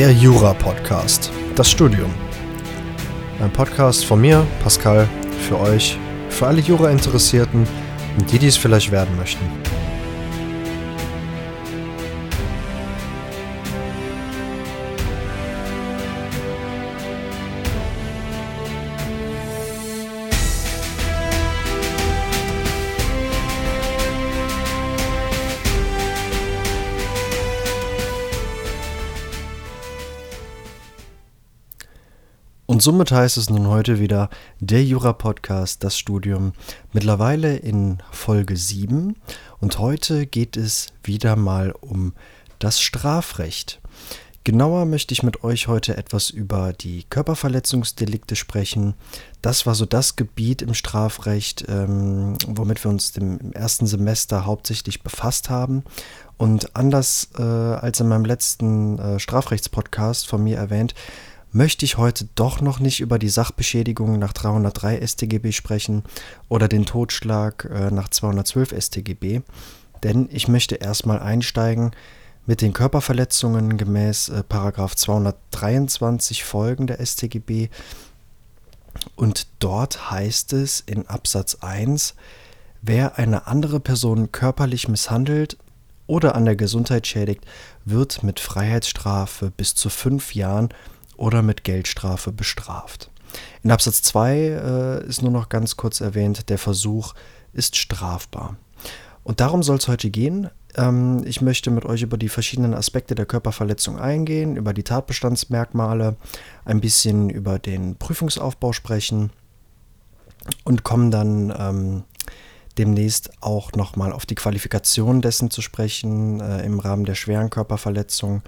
Der Jura-Podcast. Das Studium. Ein Podcast von mir, Pascal, für euch, für alle Jura-Interessierten und die, die es vielleicht werden möchten. Und somit heißt es nun heute wieder der Jura-Podcast, das Studium, mittlerweile in Folge 7. Und heute geht es wieder mal um das Strafrecht. Genauer möchte ich mit euch heute etwas über die Körperverletzungsdelikte sprechen. Das war so das Gebiet im Strafrecht, ähm, womit wir uns im ersten Semester hauptsächlich befasst haben. Und anders äh, als in meinem letzten äh, Strafrechtspodcast von mir erwähnt, möchte ich heute doch noch nicht über die Sachbeschädigung nach 303 StGB sprechen oder den Totschlag äh, nach 212 StGB, denn ich möchte erstmal einsteigen mit den Körperverletzungen gemäß äh, 223 Folgen der StGB und dort heißt es in Absatz 1, wer eine andere Person körperlich misshandelt oder an der Gesundheit schädigt, wird mit Freiheitsstrafe bis zu fünf Jahren oder mit Geldstrafe bestraft. In Absatz 2 äh, ist nur noch ganz kurz erwähnt, der Versuch ist strafbar. Und darum soll es heute gehen. Ähm, ich möchte mit euch über die verschiedenen Aspekte der Körperverletzung eingehen, über die Tatbestandsmerkmale, ein bisschen über den Prüfungsaufbau sprechen und kommen dann ähm, demnächst auch nochmal auf die Qualifikation dessen zu sprechen äh, im Rahmen der schweren Körperverletzung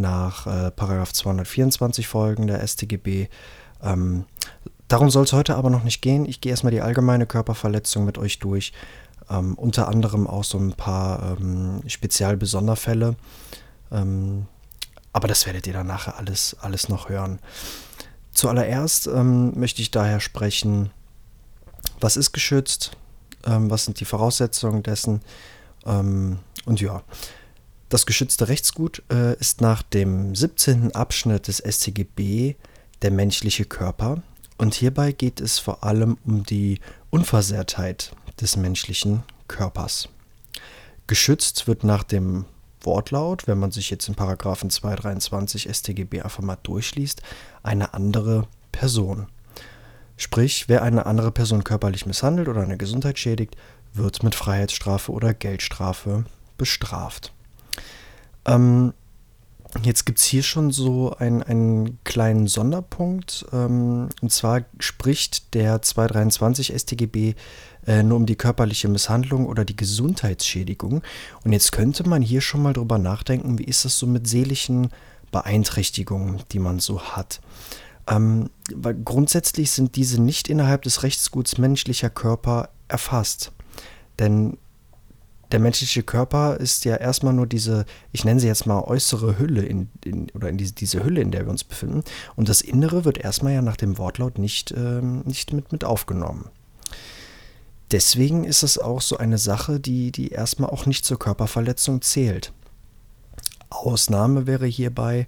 nach äh, 224 Folgen der StGB. Ähm, darum soll es heute aber noch nicht gehen. Ich gehe erstmal die allgemeine Körperverletzung mit euch durch. Ähm, unter anderem auch so ein paar ähm, Spezialbesonderfälle. Ähm, aber das werdet ihr dann nachher alles, alles noch hören. Zuallererst ähm, möchte ich daher sprechen, was ist geschützt, ähm, was sind die Voraussetzungen dessen ähm, und ja, das geschützte Rechtsgut äh, ist nach dem 17. Abschnitt des StGB der menschliche Körper und hierbei geht es vor allem um die Unversehrtheit des menschlichen Körpers. Geschützt wird nach dem Wortlaut, wenn man sich jetzt in Paragraphen 223 StGB einfach mal durchliest, eine andere Person. Sprich, wer eine andere Person körperlich misshandelt oder eine Gesundheit schädigt, wird mit Freiheitsstrafe oder Geldstrafe bestraft. Ähm, jetzt gibt es hier schon so ein, einen kleinen Sonderpunkt. Ähm, und zwar spricht der 223 StGB äh, nur um die körperliche Misshandlung oder die Gesundheitsschädigung. Und jetzt könnte man hier schon mal drüber nachdenken, wie ist das so mit seelischen Beeinträchtigungen, die man so hat. Ähm, weil grundsätzlich sind diese nicht innerhalb des Rechtsguts menschlicher Körper erfasst. Denn der menschliche Körper ist ja erstmal nur diese, ich nenne sie jetzt mal äußere Hülle in, in oder in diese, diese Hülle, in der wir uns befinden. Und das Innere wird erstmal ja nach dem Wortlaut nicht, ähm, nicht mit, mit aufgenommen. Deswegen ist es auch so eine Sache, die, die erstmal auch nicht zur Körperverletzung zählt. Ausnahme wäre hierbei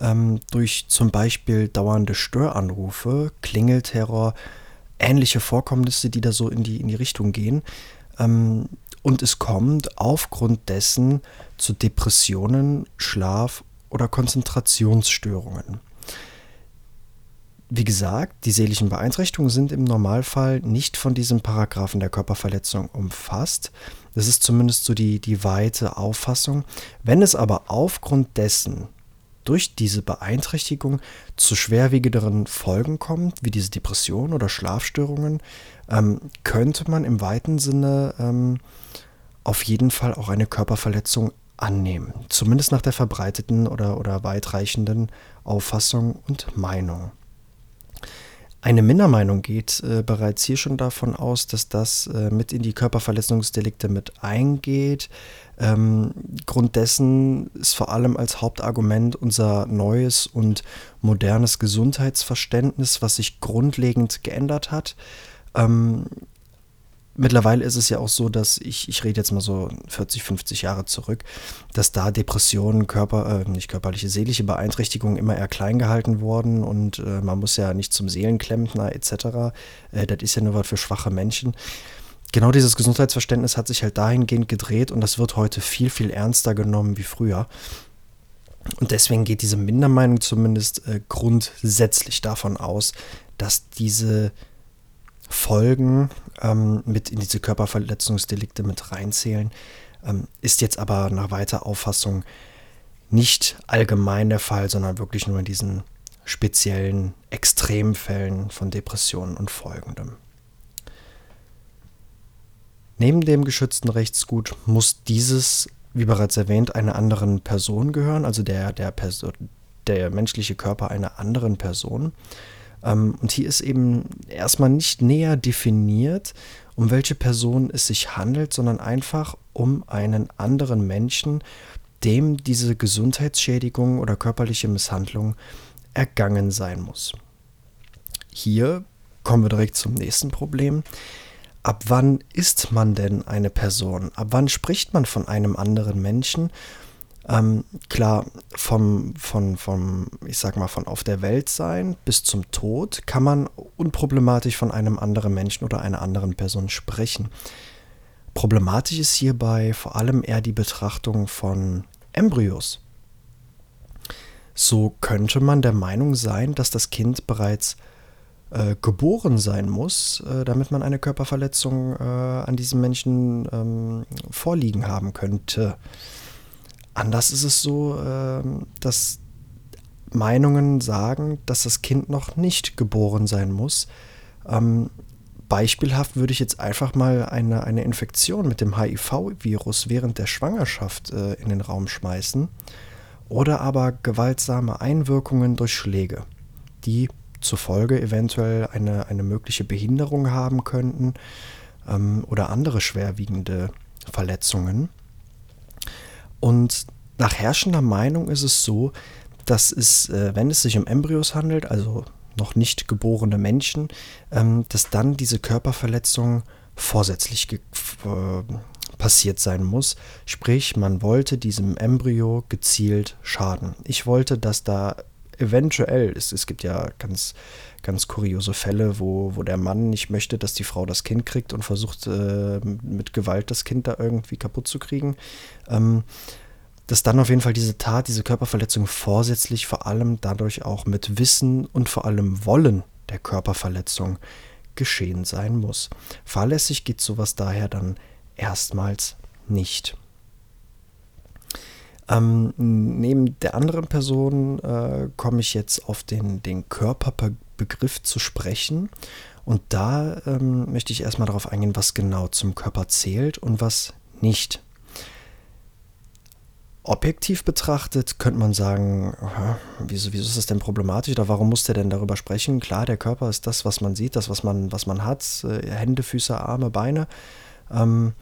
ähm, durch zum Beispiel dauernde Störanrufe, Klingelterror, ähnliche Vorkommnisse, die da so in die, in die Richtung gehen. Ähm, und es kommt aufgrund dessen zu Depressionen, Schlaf- oder Konzentrationsstörungen. Wie gesagt, die seelischen Beeinträchtigungen sind im Normalfall nicht von diesem Paragraphen der Körperverletzung umfasst. Das ist zumindest so die, die weite Auffassung. Wenn es aber aufgrund dessen durch diese Beeinträchtigung zu schwerwiegenderen Folgen kommt, wie diese Depression oder Schlafstörungen, ähm, könnte man im weiten Sinne ähm, auf jeden Fall auch eine Körperverletzung annehmen. Zumindest nach der verbreiteten oder, oder weitreichenden Auffassung und Meinung. Eine Mindermeinung geht äh, bereits hier schon davon aus, dass das äh, mit in die Körperverletzungsdelikte mit eingeht. Ähm, Grund dessen ist vor allem als Hauptargument unser neues und modernes Gesundheitsverständnis, was sich grundlegend geändert hat. Ähm, mittlerweile ist es ja auch so, dass ich, ich rede jetzt mal so 40, 50 Jahre zurück, dass da Depressionen, Körper, äh, nicht körperliche, seelische Beeinträchtigungen immer eher klein gehalten wurden und äh, man muss ja nicht zum Seelenklempner etc. Äh, das ist ja nur was für schwache Menschen. Genau dieses Gesundheitsverständnis hat sich halt dahingehend gedreht und das wird heute viel, viel ernster genommen wie früher. Und deswegen geht diese Mindermeinung zumindest äh, grundsätzlich davon aus, dass diese Folgen ähm, mit in diese Körperverletzungsdelikte mit reinzählen, ähm, ist jetzt aber nach weiter Auffassung nicht allgemein der Fall, sondern wirklich nur in diesen speziellen Extremfällen von Depressionen und folgendem. Neben dem geschützten Rechtsgut muss dieses, wie bereits erwähnt, einer anderen Person gehören, also der, der, Person, der menschliche Körper einer anderen Person. Ähm, und hier ist eben erstmal nicht näher definiert, um welche Person es sich handelt, sondern einfach um einen anderen Menschen, dem diese Gesundheitsschädigung oder körperliche Misshandlung ergangen sein muss. Hier kommen wir direkt zum nächsten Problem. Ab wann ist man denn eine Person? Ab wann spricht man von einem anderen Menschen? Ähm, klar, vom, von, vom, ich sag mal, von auf der Welt sein bis zum Tod kann man unproblematisch von einem anderen Menschen oder einer anderen Person sprechen. Problematisch ist hierbei vor allem eher die Betrachtung von Embryos. So könnte man der Meinung sein, dass das Kind bereits äh, geboren sein muss, äh, damit man eine Körperverletzung äh, an diesem Menschen ähm, vorliegen haben könnte. Anders ist es so, ähm, dass Meinungen sagen, dass das Kind noch nicht geboren sein muss. Ähm, beispielhaft würde ich jetzt einfach mal eine, eine Infektion mit dem HIV-Virus während der Schwangerschaft äh, in den Raum schmeißen oder aber gewaltsame Einwirkungen durch Schläge, die zufolge eventuell eine, eine mögliche Behinderung haben könnten ähm, oder andere schwerwiegende Verletzungen. Und nach herrschender Meinung ist es so, dass es, äh, wenn es sich um Embryos handelt, also noch nicht geborene Menschen, ähm, dass dann diese Körperverletzung vorsätzlich äh, passiert sein muss. Sprich, man wollte diesem Embryo gezielt schaden. Ich wollte, dass da eventuell, es, es gibt ja ganz, ganz kuriose Fälle, wo, wo der Mann nicht möchte, dass die Frau das Kind kriegt und versucht äh, mit Gewalt das Kind da irgendwie kaputt zu kriegen. Ähm, dass dann auf jeden Fall diese Tat, diese Körperverletzung vorsätzlich vor allem dadurch auch mit Wissen und vor allem Wollen der Körperverletzung geschehen sein muss. Fahrlässig geht sowas daher dann erstmals nicht. Ähm, neben der anderen Person äh, komme ich jetzt auf den, den Körperbegriff zu sprechen. Und da ähm, möchte ich erstmal darauf eingehen, was genau zum Körper zählt und was nicht. Objektiv betrachtet könnte man sagen, wieso, wieso ist das denn problematisch oder warum muss der denn darüber sprechen? Klar, der Körper ist das, was man sieht, das, was man, was man hat, äh, Hände, Füße, Arme, Beine. Ähm,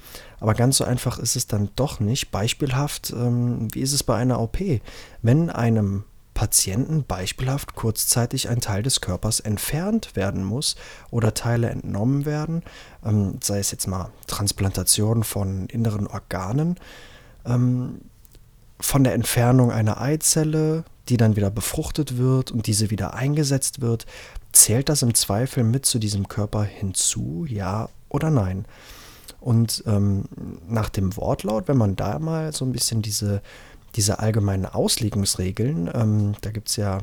aber ganz so einfach ist es dann doch nicht. Beispielhaft, ähm, wie ist es bei einer OP? Wenn einem Patienten beispielhaft kurzzeitig ein Teil des Körpers entfernt werden muss oder Teile entnommen werden, ähm, sei es jetzt mal Transplantation von inneren Organen, ähm, von der Entfernung einer Eizelle, die dann wieder befruchtet wird und diese wieder eingesetzt wird, zählt das im Zweifel mit zu diesem Körper hinzu, ja oder nein? Und ähm, nach dem Wortlaut, wenn man da mal so ein bisschen diese, diese allgemeinen Auslegungsregeln, ähm, da gibt es ja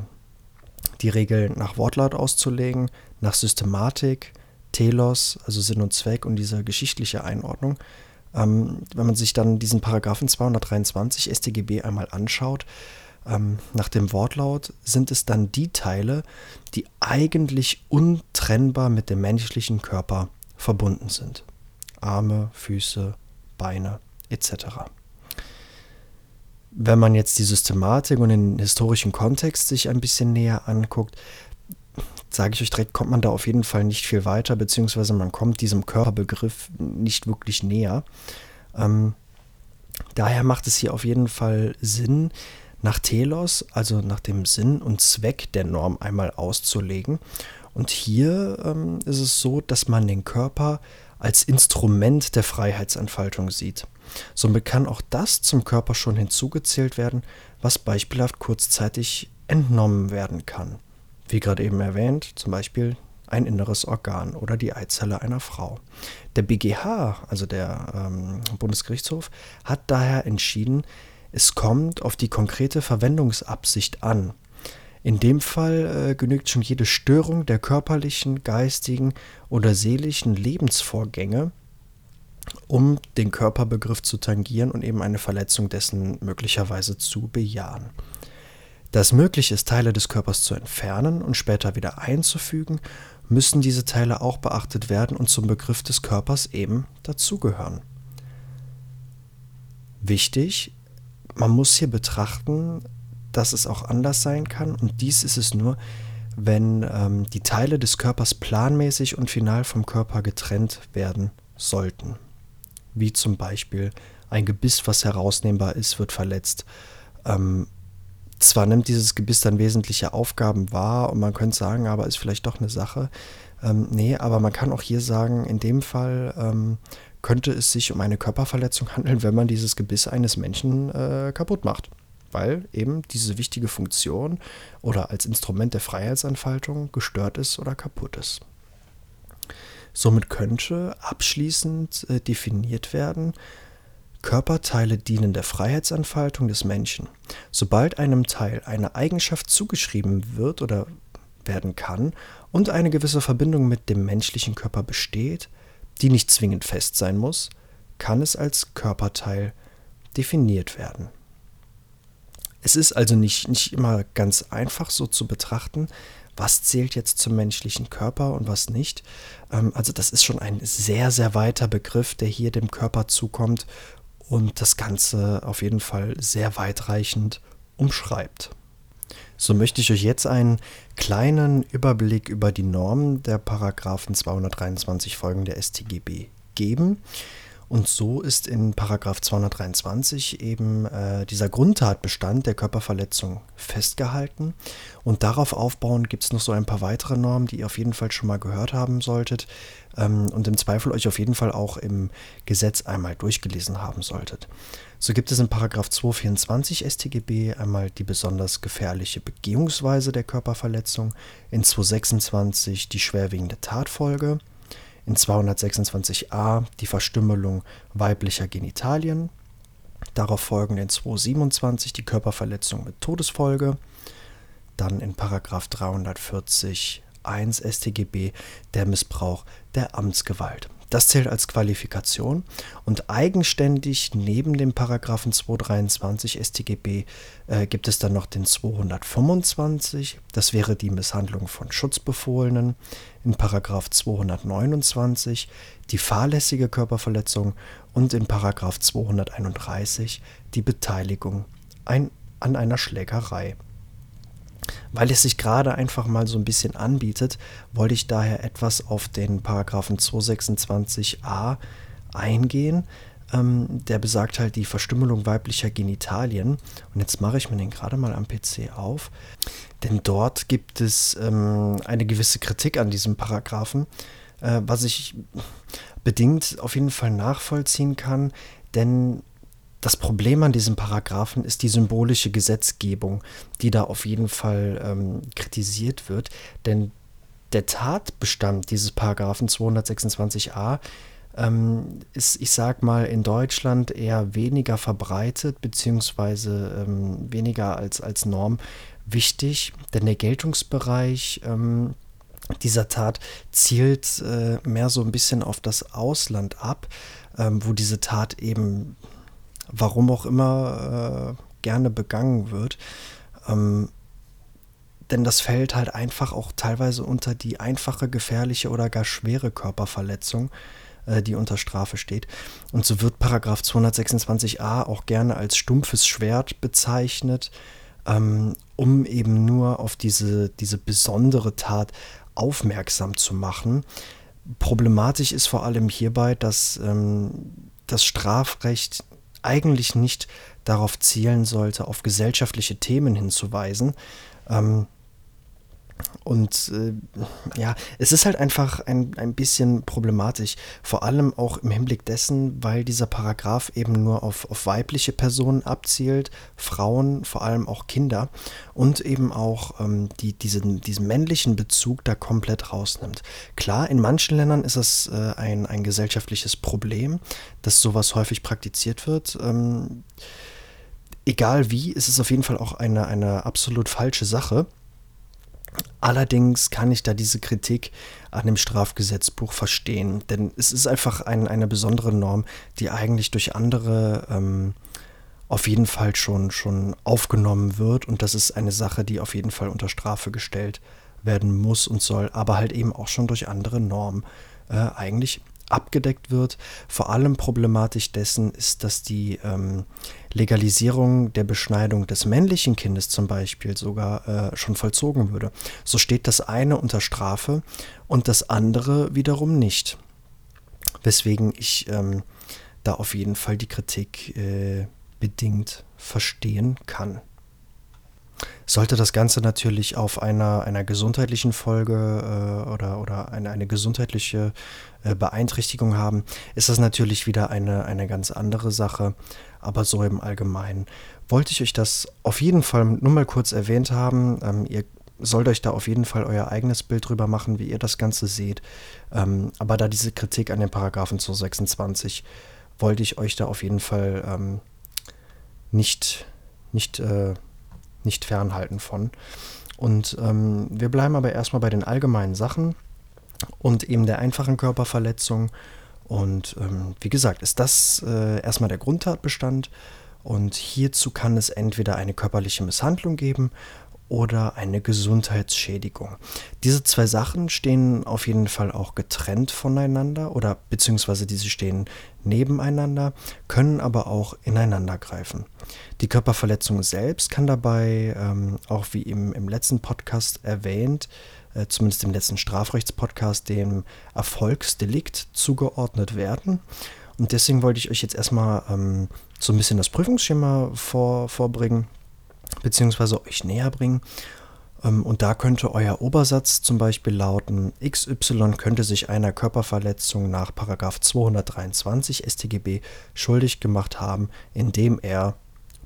die Regel nach Wortlaut auszulegen, nach Systematik, Telos, also Sinn und Zweck und diese geschichtliche Einordnung. Ähm, wenn man sich dann diesen Paragraphen 223 StGB einmal anschaut, ähm, nach dem Wortlaut sind es dann die Teile, die eigentlich untrennbar mit dem menschlichen Körper verbunden sind. Arme, Füße, Beine etc. Wenn man jetzt die Systematik und den historischen Kontext sich ein bisschen näher anguckt, sage ich euch direkt, kommt man da auf jeden Fall nicht viel weiter, beziehungsweise man kommt diesem Körperbegriff nicht wirklich näher. Ähm, daher macht es hier auf jeden Fall Sinn, nach Telos, also nach dem Sinn und Zweck der Norm einmal auszulegen. Und hier ähm, ist es so, dass man den Körper als Instrument der Freiheitsentfaltung sieht. Somit kann auch das zum Körper schon hinzugezählt werden, was beispielhaft kurzzeitig entnommen werden kann. Wie gerade eben erwähnt, zum Beispiel ein inneres Organ oder die Eizelle einer Frau. Der BGH, also der ähm, Bundesgerichtshof, hat daher entschieden, es kommt auf die konkrete Verwendungsabsicht an. In dem Fall äh, genügt schon jede Störung der körperlichen, geistigen oder seelischen Lebensvorgänge, um den Körperbegriff zu tangieren und eben eine Verletzung dessen möglicherweise zu bejahen. Da es möglich ist, Teile des Körpers zu entfernen und später wieder einzufügen, müssen diese Teile auch beachtet werden und zum Begriff des Körpers eben dazugehören. Wichtig, man muss hier betrachten, dass es auch anders sein kann und dies ist es nur, wenn ähm, die Teile des Körpers planmäßig und final vom Körper getrennt werden sollten. Wie zum Beispiel ein Gebiss, was herausnehmbar ist, wird verletzt. Ähm, zwar nimmt dieses Gebiss dann wesentliche Aufgaben wahr und man könnte sagen, aber ist vielleicht doch eine Sache. Ähm, nee, aber man kann auch hier sagen, in dem Fall ähm, könnte es sich um eine Körperverletzung handeln, wenn man dieses Gebiss eines Menschen äh, kaputt macht. Weil eben diese wichtige Funktion oder als Instrument der Freiheitsentfaltung gestört ist oder kaputt ist. Somit könnte abschließend äh, definiert werden, Körperteile dienen der Freiheitsentfaltung des Menschen. Sobald einem Teil eine Eigenschaft zugeschrieben wird oder werden kann und eine gewisse Verbindung mit dem menschlichen Körper besteht, die nicht zwingend fest sein muss, kann es als Körperteil definiert werden. Es ist also nicht, nicht immer ganz einfach so zu betrachten, was zählt jetzt zum menschlichen Körper und was nicht. Ähm, also das ist schon ein sehr, sehr weiter Begriff, der hier dem Körper zukommt und das Ganze auf jeden Fall sehr weitreichend umschreibt. So möchte ich euch jetzt einen kleinen Überblick über die Normen der Paragraphen 223 Folgen der StGB geben. Und so ist in Paragraph 223 eben äh, dieser Grundtatbestand der Körperverletzung festgehalten. Und darauf aufbauend gibt es noch so ein paar weitere Normen, die ihr auf jeden Fall schon mal gehört haben solltet ähm, und im Zweifel euch auf jeden Fall auch im Gesetz einmal durchgelesen haben solltet. So gibt es in Paragraph 224 StGB einmal die besonders gefährliche Begehungsweise der Körperverletzung, in 226 die schwerwiegende Tatfolge, in 226a die Verstümmelung weiblicher Genitalien, darauf folgend in 227 die Körperverletzung mit Todesfolge, dann in Paragraph 340 1 StGB der Missbrauch der Amtsgewalt. Das zählt als Qualifikation und eigenständig neben dem Paragraphen 223 StGB äh, gibt es dann noch den 225, das wäre die Misshandlung von Schutzbefohlenen, in Paragraph 229 die fahrlässige Körperverletzung und in Paragraph 231 die Beteiligung ein, an einer Schlägerei. Weil es sich gerade einfach mal so ein bisschen anbietet, wollte ich daher etwas auf den Paragraphen 226a eingehen. Ähm, der besagt halt die Verstümmelung weiblicher Genitalien. Und jetzt mache ich mir den gerade mal am PC auf. Denn dort gibt es ähm, eine gewisse Kritik an diesem Paragraphen, äh, was ich bedingt auf jeden Fall nachvollziehen kann. Denn das Problem an diesem Paragraphen ist die symbolische Gesetzgebung, die da auf jeden Fall ähm, kritisiert wird. Denn der Tatbestand dieses Paragraphen 226a ähm, ist, ich sag mal, in Deutschland eher weniger verbreitet, beziehungsweise ähm, weniger als, als Norm wichtig, denn der Geltungsbereich ähm, dieser Tat zielt äh, mehr so ein bisschen auf das Ausland ab, ähm, wo diese Tat eben warum auch immer, äh, gerne begangen wird. Ähm, denn das fällt halt einfach auch teilweise unter die einfache, gefährliche oder gar schwere Körperverletzung, äh, die unter Strafe steht. Und so wird Paragraph 226a auch gerne als stumpfes Schwert bezeichnet, ähm, um eben nur auf diese, diese besondere Tat aufmerksam zu machen. Problematisch ist vor allem hierbei, dass ähm, das Strafrecht eigentlich nicht darauf zielen sollte, auf gesellschaftliche Themen hinzuweisen. Ähm, Und äh, ja, es ist halt einfach ein, ein bisschen problematisch, vor allem auch im Hinblick dessen, weil dieser Paragraph eben nur auf, auf weibliche Personen abzielt, Frauen, vor allem auch Kinder und eben auch ähm, die, diesen, diesen männlichen Bezug da komplett rausnimmt. Klar, in manchen Ländern ist es äh, ein, ein gesellschaftliches Problem, dass sowas häufig praktiziert wird. Ähm, egal wie, ist es auf jeden Fall auch eine, eine absolut falsche Sache. Allerdings kann ich da diese Kritik an dem Strafgesetzbuch verstehen, denn es ist einfach ein, eine besondere Norm, die eigentlich durch andere ähm, auf jeden Fall schon, schon aufgenommen wird und das ist eine Sache, die auf jeden Fall unter Strafe gestellt werden muss und soll, aber halt eben auch schon durch andere Normen äh, eigentlich abgedeckt wird. Vor allem problematisch dessen ist, dass die ähm, Legalisierung der Beschneidung des männlichen Kindes zum Beispiel sogar äh, schon vollzogen würde. So steht das eine unter Strafe und das andere wiederum nicht. Weswegen ich ähm, da auf jeden Fall die Kritik äh, bedingt verstehen kann. Sollte das Ganze natürlich auf einer, einer gesundheitlichen Folge äh, oder, oder eine, eine gesundheitliche äh, Beeinträchtigung haben, ist das natürlich wieder eine, eine ganz andere Sache. Aber so im Allgemeinen wollte ich euch das auf jeden Fall nur mal kurz erwähnt haben. Ähm, ihr sollt euch da auf jeden Fall euer eigenes Bild drüber machen, wie ihr das Ganze seht. Ähm, aber da diese Kritik an den Paragraphen 226 wollte ich euch da auf jeden Fall ähm, nicht, nicht äh, nicht fernhalten von. Und ähm, wir bleiben aber erstmal bei den allgemeinen Sachen und eben der einfachen Körperverletzung. Und ähm, wie gesagt, ist das äh, erstmal der Grundtatbestand. Und hierzu kann es entweder eine körperliche Misshandlung geben oder eine Gesundheitsschädigung. Diese zwei Sachen stehen auf jeden Fall auch getrennt voneinander oder beziehungsweise diese stehen nebeneinander, können aber auch ineinander greifen. Die Körperverletzung selbst kann dabei, ähm, auch wie im, im letzten Podcast erwähnt, äh, zumindest im letzten Strafrechtspodcast, dem Erfolgsdelikt zugeordnet werden. Und deswegen wollte ich euch jetzt erstmal ähm, so ein bisschen das Prüfungsschema vor, vorbringen beziehungsweise euch näher bringen. Ähm, und da könnte euer Obersatz zum Beispiel lauten, XY könnte sich einer Körperverletzung nach 223 StGB schuldig gemacht haben, indem er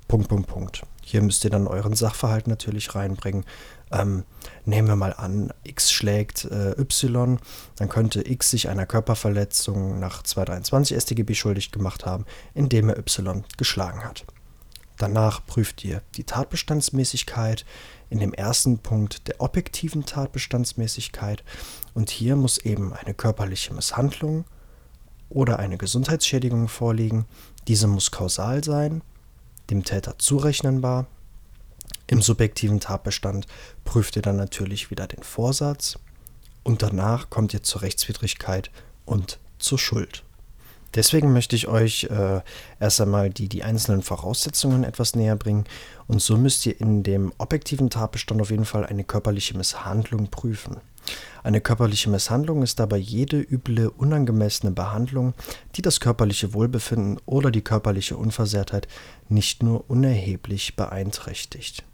Punkt, Punkt, Punkt. Hier müsst ihr dann euren Sachverhalt natürlich reinbringen. Ähm, nehmen wir mal an, X schlägt äh, Y, dann könnte X sich einer Körperverletzung nach 223 StGB schuldig gemacht haben, indem er Y geschlagen hat. Danach prüft ihr die Tatbestandsmäßigkeit, in dem ersten Punkt der objektiven Tatbestandsmäßigkeit und hier muss eben eine körperliche Misshandlung oder eine Gesundheitsschädigung vorliegen. Diese muss kausal sein, dem Täter zurechnenbar. Im subjektiven Tatbestand prüft ihr dann natürlich wieder den Vorsatz und danach kommt ihr zur Rechtswidrigkeit und zur Schuld. Deswegen möchte ich euch äh, erst einmal die, die einzelnen Voraussetzungen etwas näher bringen. Und so müsst ihr in dem objektiven Tatbestand auf jeden Fall eine körperliche Misshandlung prüfen. Eine körperliche Misshandlung ist dabei jede üble, unangemessene Behandlung, die das körperliche Wohlbefinden oder die körperliche Unversehrtheit nicht nur unerheblich beeinträchtigt.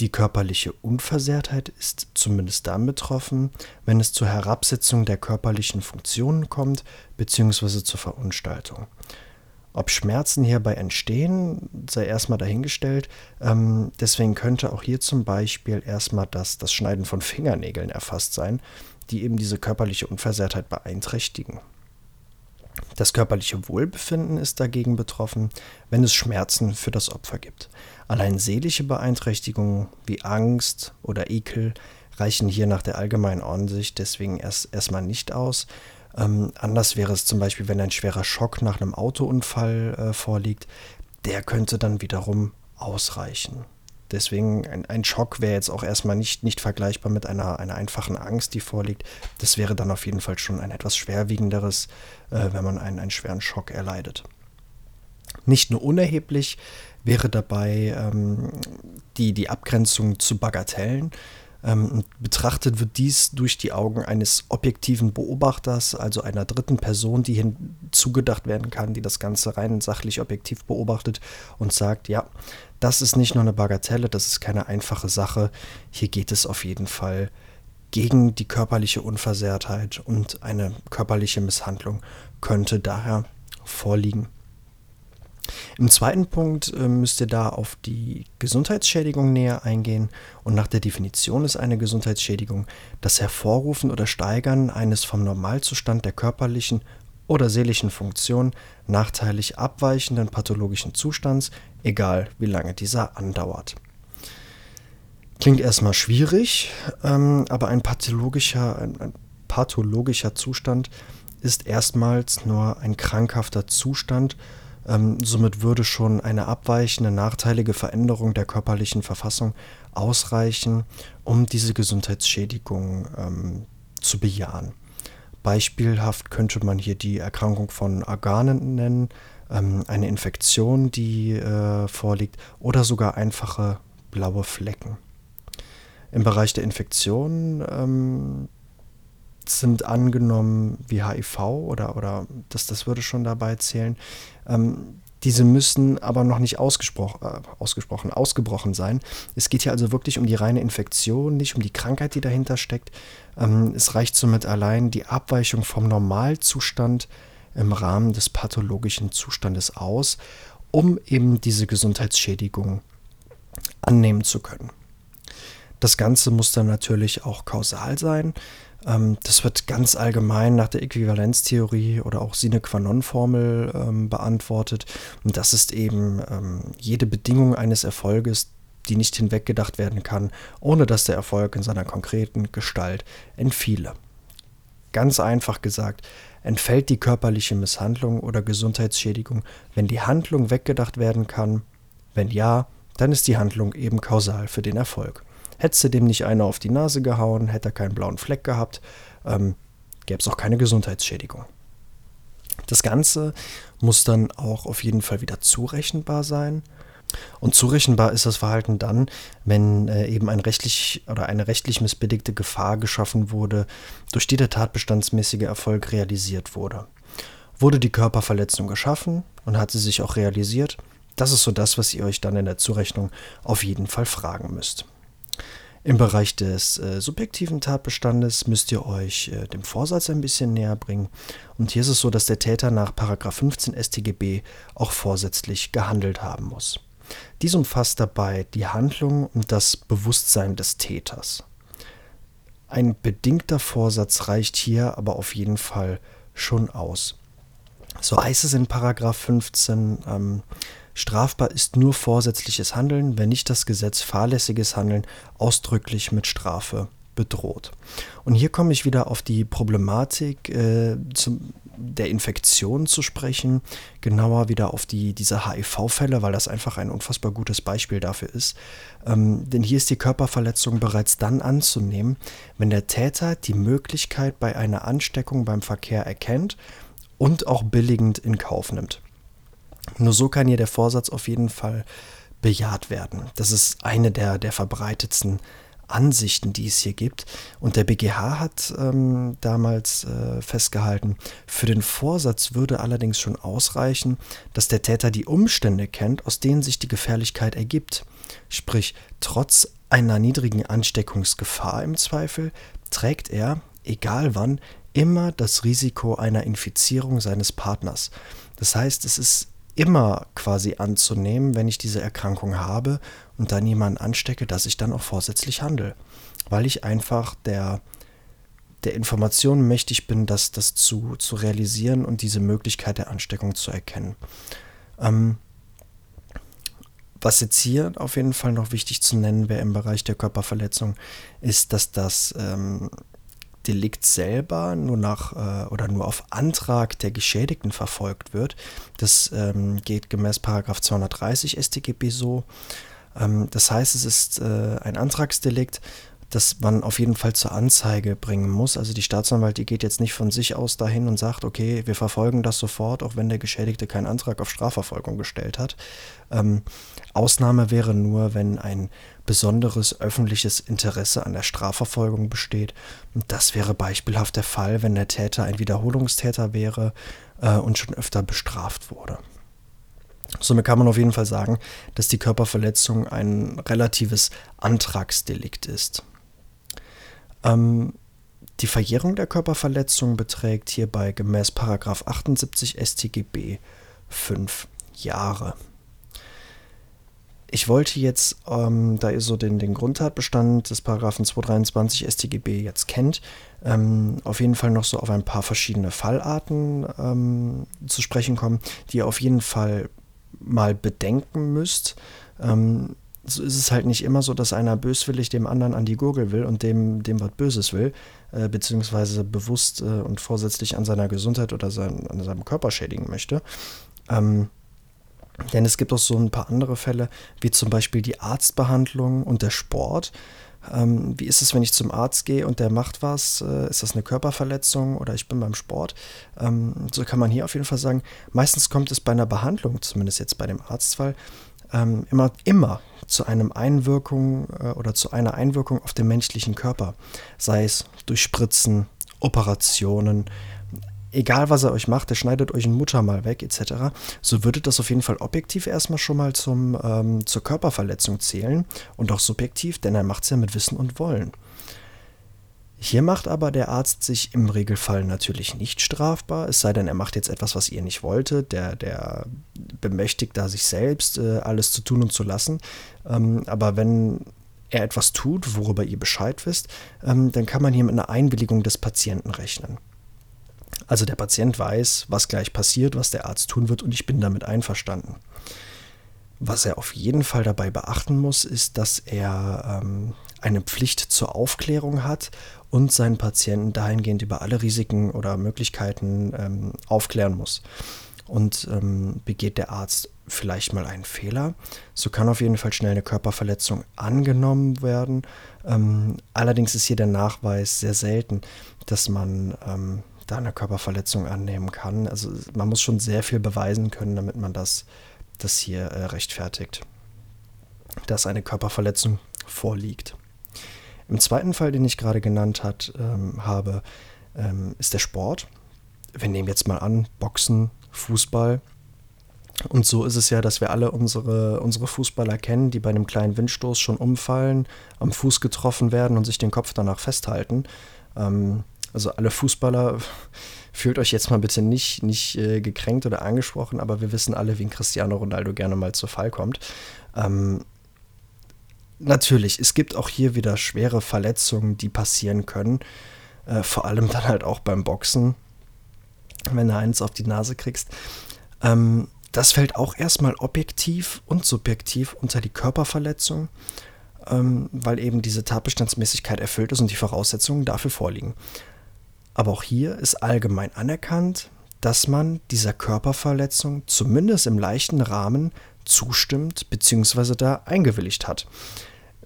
Die körperliche Unversehrtheit ist zumindest dann betroffen, wenn es zur Herabsetzung der körperlichen Funktionen kommt bzw. zur Verunstaltung. Ob Schmerzen hierbei entstehen, sei erstmal dahingestellt. Ähm, deswegen könnte auch hier zum Beispiel erstmal das, das Schneiden von Fingernägeln erfasst sein, die eben diese körperliche Unversehrtheit beeinträchtigen. Das körperliche Wohlbefinden ist dagegen betroffen, wenn es Schmerzen für das Opfer gibt. Allein seelische Beeinträchtigungen wie Angst oder Ekel reichen hier nach der allgemeinen Ansicht deswegen erst erstmal nicht aus. Ähm, anders wäre es zum Beispiel, wenn ein schwerer Schock nach einem Autounfall äh, vorliegt. Der könnte dann wiederum ausreichen. Deswegen ein, ein Schock wäre jetzt auch erstmal nicht, nicht vergleichbar mit einer, einer einfachen Angst, die vorliegt. Das wäre dann auf jeden Fall schon ein etwas schwerwiegenderes, äh, wenn man einen, einen schweren Schock erleidet. Nicht nur unerheblich wäre dabei ähm, die, die Abgrenzung zu Bagatellen. Ähm, betrachtet wird dies durch die Augen eines objektiven Beobachters, also einer dritten Person, die hinzugedacht werden kann, die das Ganze rein sachlich objektiv beobachtet und sagt, ja, das ist nicht nur eine Bagatelle, das ist keine einfache Sache. Hier geht es auf jeden Fall gegen die körperliche Unversehrtheit und eine körperliche Misshandlung könnte daher vorliegen. Im zweiten Punkt äh, müsst ihr da auf die Gesundheitsschädigung näher eingehen und nach der Definition ist eine Gesundheitsschädigung das Hervorrufen oder Steigern eines vom Normalzustand der körperlichen oder seelischen Funktion nachteilig abweichenden pathologischen Zustands, egal wie lange dieser andauert. Klingt erstmal schwierig, ähm, aber ein pathologischer, ein, ein pathologischer Zustand ist erstmals nur ein krankhafter Zustand ähm, somit würde schon eine abweichende, nachteilige Veränderung der körperlichen Verfassung ausreichen, um diese Gesundheitsschädigung ähm, zu bejahen. Beispielhaft könnte man hier die Erkrankung von Organen nennen, ähm, eine Infektion, die äh, vorliegt, oder sogar einfache blaue Flecken. Im Bereich der Infektion ähm, sind angenommen wie HIV oder, oder das, das würde schon dabei zählen. Ähm, diese müssen aber noch nicht ausgespro äh, ausgesprochen, ausgebrochen sein. Es geht hier also wirklich um die reine Infektion, nicht um die Krankheit, die dahinter steckt. Ähm, es reicht somit allein die Abweichung vom Normalzustand im Rahmen des pathologischen Zustandes aus, um eben diese Gesundheitsschädigung annehmen zu können. Das Ganze muss dann natürlich auch kausal sein. Ähm, das wird ganz allgemein nach der Äquivalenztheorie oder auch Sine qua non-Formel ähm, beantwortet. Und das ist eben ähm, jede Bedingung eines Erfolges, die nicht hinweggedacht werden kann, ohne dass der Erfolg in seiner konkreten Gestalt entfiele. Ganz einfach gesagt, entfällt die körperliche Misshandlung oder Gesundheitsschädigung, wenn die Handlung weggedacht werden kann? Wenn ja, dann ist die Handlung eben kausal für den Erfolg. Hättest du dem nicht einer auf die Nase gehauen, hätte er keinen blauen Fleck gehabt, ähm, gäbe es auch keine Gesundheitsschädigung. Das Ganze muss dann auch auf jeden Fall wieder zurechenbar sein. Und zurechenbar ist das Verhalten dann, wenn äh, eben ein rechtlich oder eine rechtlich missbilligte Gefahr geschaffen wurde, durch die der tatbestandsmäßige Erfolg realisiert wurde. Wurde die Körperverletzung geschaffen und hat sie sich auch realisiert? Das ist so das, was ihr euch dann in der Zurechnung auf jeden Fall fragen müsst. Im Bereich des äh, subjektiven Tatbestandes müsst ihr euch äh, dem Vorsatz ein bisschen näher bringen. Und hier ist es so, dass der Täter nach 15 StGB auch vorsätzlich gehandelt haben muss. Dies umfasst dabei die Handlung und das Bewusstsein des Täters. Ein bedingter Vorsatz reicht hier aber auf jeden Fall schon aus. So heißt es in 15. Ähm, Strafbar ist nur vorsätzliches Handeln, wenn nicht das Gesetz fahrlässiges Handeln ausdrücklich mit Strafe bedroht. Und hier komme ich wieder auf die Problematik äh, zum, der Infektion zu sprechen, genauer wieder auf die, diese HIV-Fälle, weil das einfach ein unfassbar gutes Beispiel dafür ist. Ähm, denn hier ist die Körperverletzung bereits dann anzunehmen, wenn der Täter die Möglichkeit bei einer Ansteckung beim Verkehr erkennt und auch billigend in Kauf nimmt. Nur so kann hier der Vorsatz auf jeden Fall bejaht werden. Das ist eine der, der verbreitetsten Ansichten, die es hier gibt. Und der BGH hat ähm, damals äh, festgehalten, für den Vorsatz würde allerdings schon ausreichen, dass der Täter die Umstände kennt, aus denen sich die Gefährlichkeit ergibt. Sprich, trotz einer niedrigen Ansteckungsgefahr im Zweifel trägt er, egal wann, immer das Risiko einer Infizierung seines Partners. Das heißt, es ist immer quasi anzunehmen, wenn ich diese Erkrankung habe und dann jemanden anstecke, dass ich dann auch vorsätzlich handle. Weil ich einfach der, der Information mächtig bin, das, das zu, zu realisieren und diese Möglichkeit der Ansteckung zu erkennen. Ähm, was jetzt hier auf jeden Fall noch wichtig zu nennen wäre im Bereich der Körperverletzung, ist, dass das ähm, Delikt selber nur nach äh, oder nur auf Antrag der Geschädigten verfolgt wird. Das ähm, geht gemäß 230 StGB so. Ähm, das heißt, es ist äh, ein Antragsdelikt. Das man auf jeden Fall zur Anzeige bringen muss. Also die Staatsanwalt, die geht jetzt nicht von sich aus dahin und sagt, okay, wir verfolgen das sofort, auch wenn der Geschädigte keinen Antrag auf Strafverfolgung gestellt hat. Ähm, Ausnahme wäre nur, wenn ein besonderes öffentliches Interesse an der Strafverfolgung besteht. Und das wäre beispielhaft der Fall, wenn der Täter ein Wiederholungstäter wäre äh, und schon öfter bestraft wurde. Somit kann man auf jeden Fall sagen, dass die Körperverletzung ein relatives Antragsdelikt ist. Ähm, die Verjährung der Körperverletzung beträgt hierbei gemäß 78 StGB fünf Jahre. Ich wollte jetzt, ähm, da ihr so den, den Grundtatbestand des Paragraphen 223 StGB jetzt kennt, ähm, auf jeden Fall noch so auf ein paar verschiedene Fallarten ähm, zu sprechen kommen, die ihr auf jeden Fall mal bedenken müsst. Ähm, so ist es halt nicht immer so, dass einer böswillig dem anderen an die Gurgel will und dem, dem was Böses will, äh, beziehungsweise bewusst äh, und vorsätzlich an seiner Gesundheit oder sein, an seinem Körper schädigen möchte. Ähm, denn es gibt auch so ein paar andere Fälle, wie zum Beispiel die Arztbehandlung und der Sport. Ähm, wie ist es, wenn ich zum Arzt gehe und der macht was? Äh, ist das eine Körperverletzung oder ich bin beim Sport? Ähm, so kann man hier auf jeden Fall sagen, meistens kommt es bei einer Behandlung, zumindest jetzt bei dem Arztfall, ähm, immer, immer zu einem Einwirkung äh, oder zu einer Einwirkung auf den menschlichen Körper. Sei es durch Spritzen, Operationen, egal was er euch macht, der schneidet euch ein Muttermal weg etc., so würde das auf jeden Fall objektiv erstmal schon mal zum, ähm, zur Körperverletzung zählen und auch subjektiv, denn er macht es ja mit Wissen und Wollen. Hier macht aber der Arzt sich im Regelfall natürlich nicht strafbar, es sei denn, er macht jetzt etwas, was ihr nicht wolltet, der, der bemächtigt da sich selbst, äh, alles zu tun und zu lassen. Ähm, aber wenn er etwas tut, worüber ihr Bescheid wisst, ähm, dann kann man hier mit einer Einwilligung des Patienten rechnen. Also der Patient weiß, was gleich passiert, was der Arzt tun wird und ich bin damit einverstanden. Was er auf jeden Fall dabei beachten muss, ist, dass er ähm, eine Pflicht zur Aufklärung hat und seinen Patienten dahingehend über alle Risiken oder Möglichkeiten ähm, aufklären muss. Und ähm, begeht der Arzt vielleicht mal einen Fehler, so kann auf jeden Fall schnell eine Körperverletzung angenommen werden. Ähm, allerdings ist hier der Nachweis sehr selten, dass man ähm, da eine Körperverletzung annehmen kann. Also man muss schon sehr viel beweisen können, damit man das, das hier äh, rechtfertigt, dass eine Körperverletzung vorliegt. Im zweiten Fall, den ich gerade genannt hat, ähm, habe, ähm, ist der Sport. Wir nehmen jetzt mal an, Boxen, Fußball. Und so ist es ja, dass wir alle unsere, unsere Fußballer kennen, die bei einem kleinen Windstoß schon umfallen, am Fuß getroffen werden und sich den Kopf danach festhalten. Ähm, also alle Fußballer, fühlt euch jetzt mal bitte nicht, nicht äh, gekränkt oder angesprochen, aber wir wissen alle, wie ein Cristiano Ronaldo gerne mal zu Fall kommt. Ähm, natürlich, es gibt auch hier wieder schwere Verletzungen, die passieren können. Äh, vor allem dann halt auch beim Boxen, wenn du eins auf die Nase kriegst. Ähm, das fällt auch erstmal objektiv und subjektiv unter die Körperverletzung, ähm, weil eben diese Tatbestandsmäßigkeit erfüllt ist und die Voraussetzungen dafür vorliegen. Aber auch hier ist allgemein anerkannt, dass man dieser Körperverletzung zumindest im leichten Rahmen zustimmt bzw. da eingewilligt hat.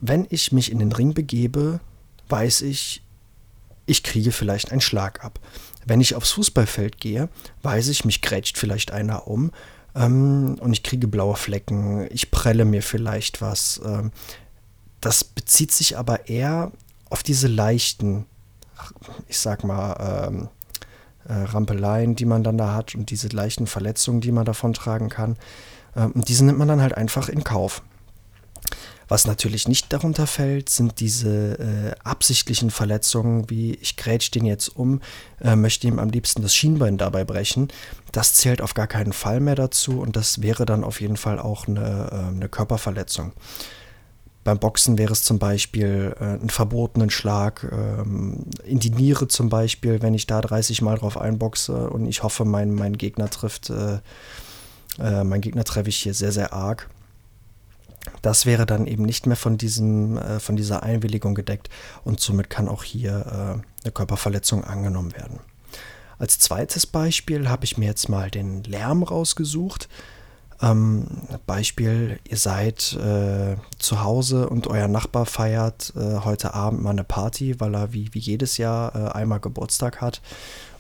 Wenn ich mich in den Ring begebe, weiß ich, ich kriege vielleicht einen Schlag ab. Wenn ich aufs Fußballfeld gehe, weiß ich, mich grätscht vielleicht einer um ähm, und ich kriege blaue Flecken, ich prelle mir vielleicht was. Ähm, das bezieht sich aber eher auf diese leichten ich sag mal, ähm, äh, Rampeleien, die man dann da hat und diese leichten Verletzungen, die man davon tragen kann. Ähm, und diese nimmt man dann halt einfach in Kauf. Was natürlich nicht darunter fällt, sind diese äh, absichtlichen Verletzungen, wie ich grätsch den jetzt um, äh, möchte ihm am liebsten das Schienbein dabei brechen. Das zählt auf gar keinen Fall mehr dazu und das wäre dann auf jeden Fall auch eine, äh, eine Körperverletzung. Beim Boxen wäre es zum Beispiel äh, einen verbotenen Schlag ähm, in die Niere zum Beispiel, wenn ich da 30 Mal drauf einboxe und ich hoffe, mein, mein Gegner trifft, äh, äh, mein Gegner treffe ich hier sehr, sehr arg. Das wäre dann eben nicht mehr von, diesem, äh, von dieser Einwilligung gedeckt und somit kann auch hier äh, eine Körperverletzung angenommen werden. Als zweites Beispiel habe ich mir jetzt mal den Lärm rausgesucht. Ähm, Beispiel, ihr seid äh, zu Hause und euer Nachbar feiert äh, heute Abend mal eine Party, weil er wie, wie jedes Jahr äh, einmal Geburtstag hat.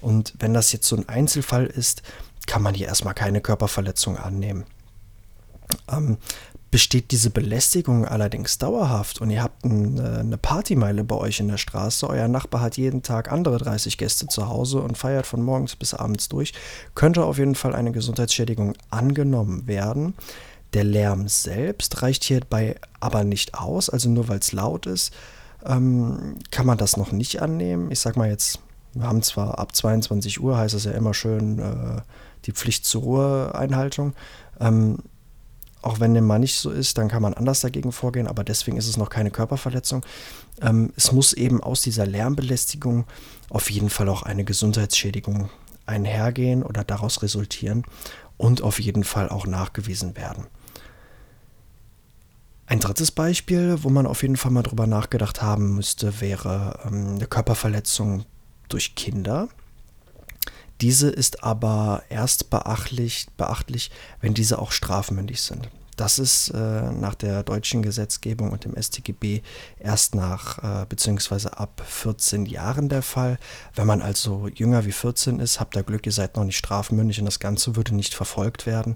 Und wenn das jetzt so ein Einzelfall ist, kann man hier erstmal keine Körperverletzung annehmen. Ähm, Besteht diese Belästigung allerdings dauerhaft und ihr habt ein, äh, eine Partymeile bei euch in der Straße, euer Nachbar hat jeden Tag andere 30 Gäste zu Hause und feiert von morgens bis abends durch, könnte auf jeden Fall eine Gesundheitsschädigung angenommen werden. Der Lärm selbst reicht hierbei aber nicht aus, also nur weil es laut ist, ähm, kann man das noch nicht annehmen. Ich sag mal jetzt, wir haben zwar ab 22 Uhr, heißt es ja immer schön, äh, die Pflicht zur Ruheeinhaltung. Ähm, auch wenn dem mal nicht so ist, dann kann man anders dagegen vorgehen, aber deswegen ist es noch keine Körperverletzung. Ähm, es muss eben aus dieser Lärmbelästigung auf jeden Fall auch eine Gesundheitsschädigung einhergehen oder daraus resultieren und auf jeden Fall auch nachgewiesen werden. Ein drittes Beispiel, wo man auf jeden Fall mal drüber nachgedacht haben müsste, wäre ähm, eine Körperverletzung durch Kinder. Diese ist aber erst beachtlich, beachtlich, wenn diese auch strafmündig sind. Das ist äh, nach der deutschen Gesetzgebung und dem StGB erst nach äh, beziehungsweise ab 14 Jahren der Fall. Wenn man also jünger wie 14 ist, habt ihr Glück, ihr seid noch nicht strafmündig und das Ganze würde nicht verfolgt werden.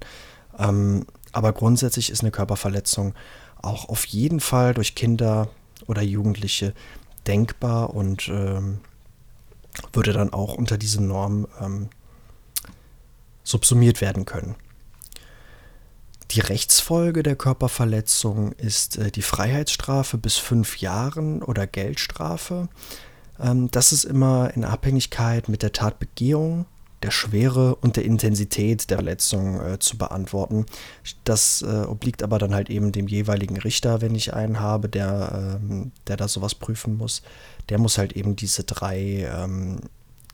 Ähm, aber grundsätzlich ist eine Körperverletzung auch auf jeden Fall durch Kinder oder Jugendliche denkbar und ähm, würde dann auch unter diesen Normen ähm, subsumiert werden können. Die Rechtsfolge der Körperverletzung ist äh, die Freiheitsstrafe bis fünf Jahren oder Geldstrafe. Ähm, das ist immer in Abhängigkeit mit der Tatbegehung, der Schwere und der Intensität der Verletzung äh, zu beantworten. Das äh, obliegt aber dann halt eben dem jeweiligen Richter, wenn ich einen habe, der, ähm, der da sowas prüfen muss. Der muss halt eben diese drei ähm,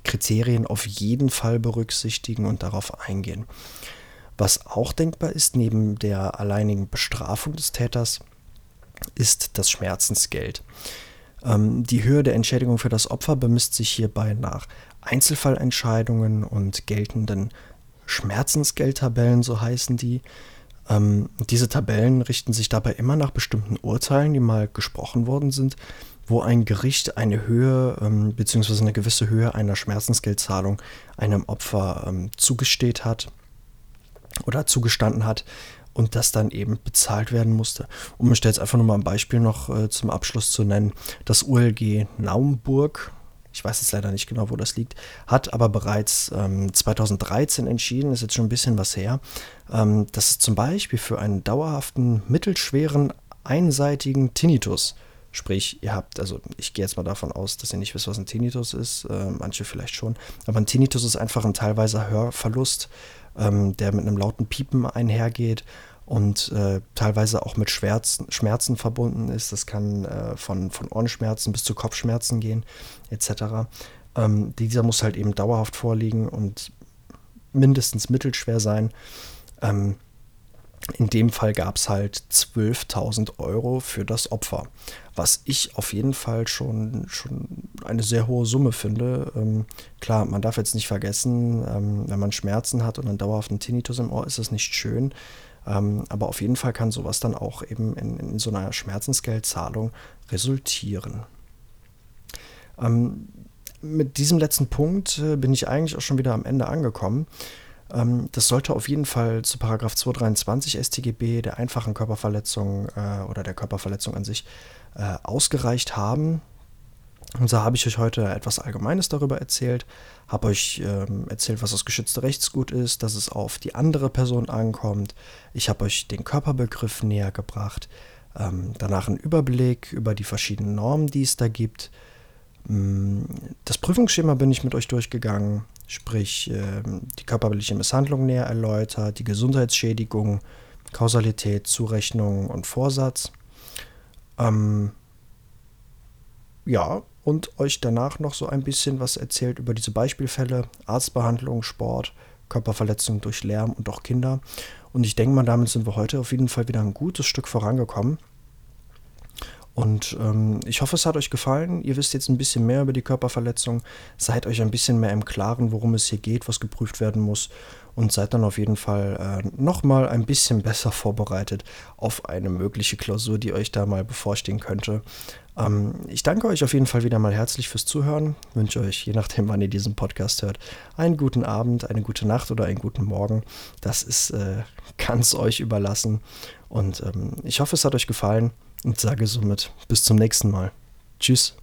Kriterien auf jeden Fall berücksichtigen und darauf eingehen. Was auch denkbar ist, neben der alleinigen Bestrafung des Täters, ist das Schmerzensgeld. Ähm, die Höhe der Entschädigung für das Opfer bemisst sich hierbei nach Einzelfallentscheidungen und geltenden Schmerzensgeldtabellen, so heißen die. Ähm, diese Tabellen richten sich dabei immer nach bestimmten Urteilen, die mal gesprochen worden sind, wo ein Gericht eine Höhe ähm, bzw. eine gewisse Höhe einer Schmerzensgeldzahlung einem Opfer ähm, zugesteht hat oder zugestanden hat und das dann eben bezahlt werden musste. Um mich jetzt einfach nur mal ein Beispiel noch äh, zum Abschluss zu nennen. Das ULG Naumburg, ich weiß jetzt leider nicht genau, wo das liegt, hat aber bereits ähm, 2013 entschieden, ist jetzt schon ein bisschen was her, ähm, dass es zum Beispiel für einen dauerhaften, mittelschweren, einseitigen Tinnitus, sprich, ihr habt, also ich gehe jetzt mal davon aus, dass ihr nicht wisst, was ein Tinnitus ist, äh, manche vielleicht schon, aber ein Tinnitus ist einfach ein teilweiser Hörverlust, ähm, der mit einem lauten Piepen einhergeht und äh, teilweise auch mit Schmerzen, Schmerzen verbunden ist. Das kann äh, von, von Ohrenschmerzen bis zu Kopfschmerzen gehen, etc. Ähm, dieser muss halt eben dauerhaft vorliegen und mindestens mittelschwer sein. Ähm, in dem Fall gab es halt 12.000 Euro für das Opfer, was ich auf jeden Fall schon, schon eine sehr hohe Summe finde. Ähm, klar, man darf jetzt nicht vergessen, ähm, wenn man Schmerzen hat und einen dauerhaften Tinnitus im Ohr, ist das nicht schön. Ähm, aber auf jeden Fall kann sowas dann auch eben in, in so einer Schmerzensgeldzahlung resultieren. Ähm, mit diesem letzten Punkt äh, bin ich eigentlich auch schon wieder am Ende angekommen. Ähm, das sollte auf jeden Fall zu Paragraph 223 StGB der einfachen Körperverletzung äh, oder der Körperverletzung an sich äh, ausgereicht haben. Und so habe ich euch heute etwas Allgemeines darüber erzählt, habe euch ähm, erzählt, was das geschützte Rechtsgut ist, dass es auf die andere Person ankommt. Ich habe euch den Körperbegriff näher gebracht, ähm, danach einen Überblick über die verschiedenen Normen, die es da gibt. Das Prüfungsschema bin ich mit euch durchgegangen, sprich ähm, die körperliche Misshandlung näher erläutert, die Gesundheitsschädigung, Kausalität, Zurechnung und Vorsatz. Ähm, ja, und euch danach noch so ein bisschen was erzählt über diese Beispielfälle, Arztbehandlung, Sport, Körperverletzung durch Lärm und auch Kinder. Und ich denke mal, damit sind wir heute auf jeden Fall wieder ein gutes Stück vorangekommen. Und ähm, ich hoffe, es hat euch gefallen. Ihr wisst jetzt ein bisschen mehr über die Körperverletzung. Seid euch ein bisschen mehr im Klaren, worum es hier geht, was geprüft werden muss. und seid dann auf jeden Fall äh, nochmal ein bisschen besser vorbereitet auf eine mögliche Klausur, die euch da mal bevorstehen könnte. Ähm, ich danke euch auf jeden Fall wieder mal herzlich fürs Zuhören. Wünsche euch, je nachdem, wann ihr diesen Podcast hört, einen guten Abend, eine gute Nacht oder einen guten Morgen. Das ist äh, ganz euch überlassen. Und ähm, ich hoffe, es hat euch gefallen und sage somit bis zum nächsten Mal. Tschüss.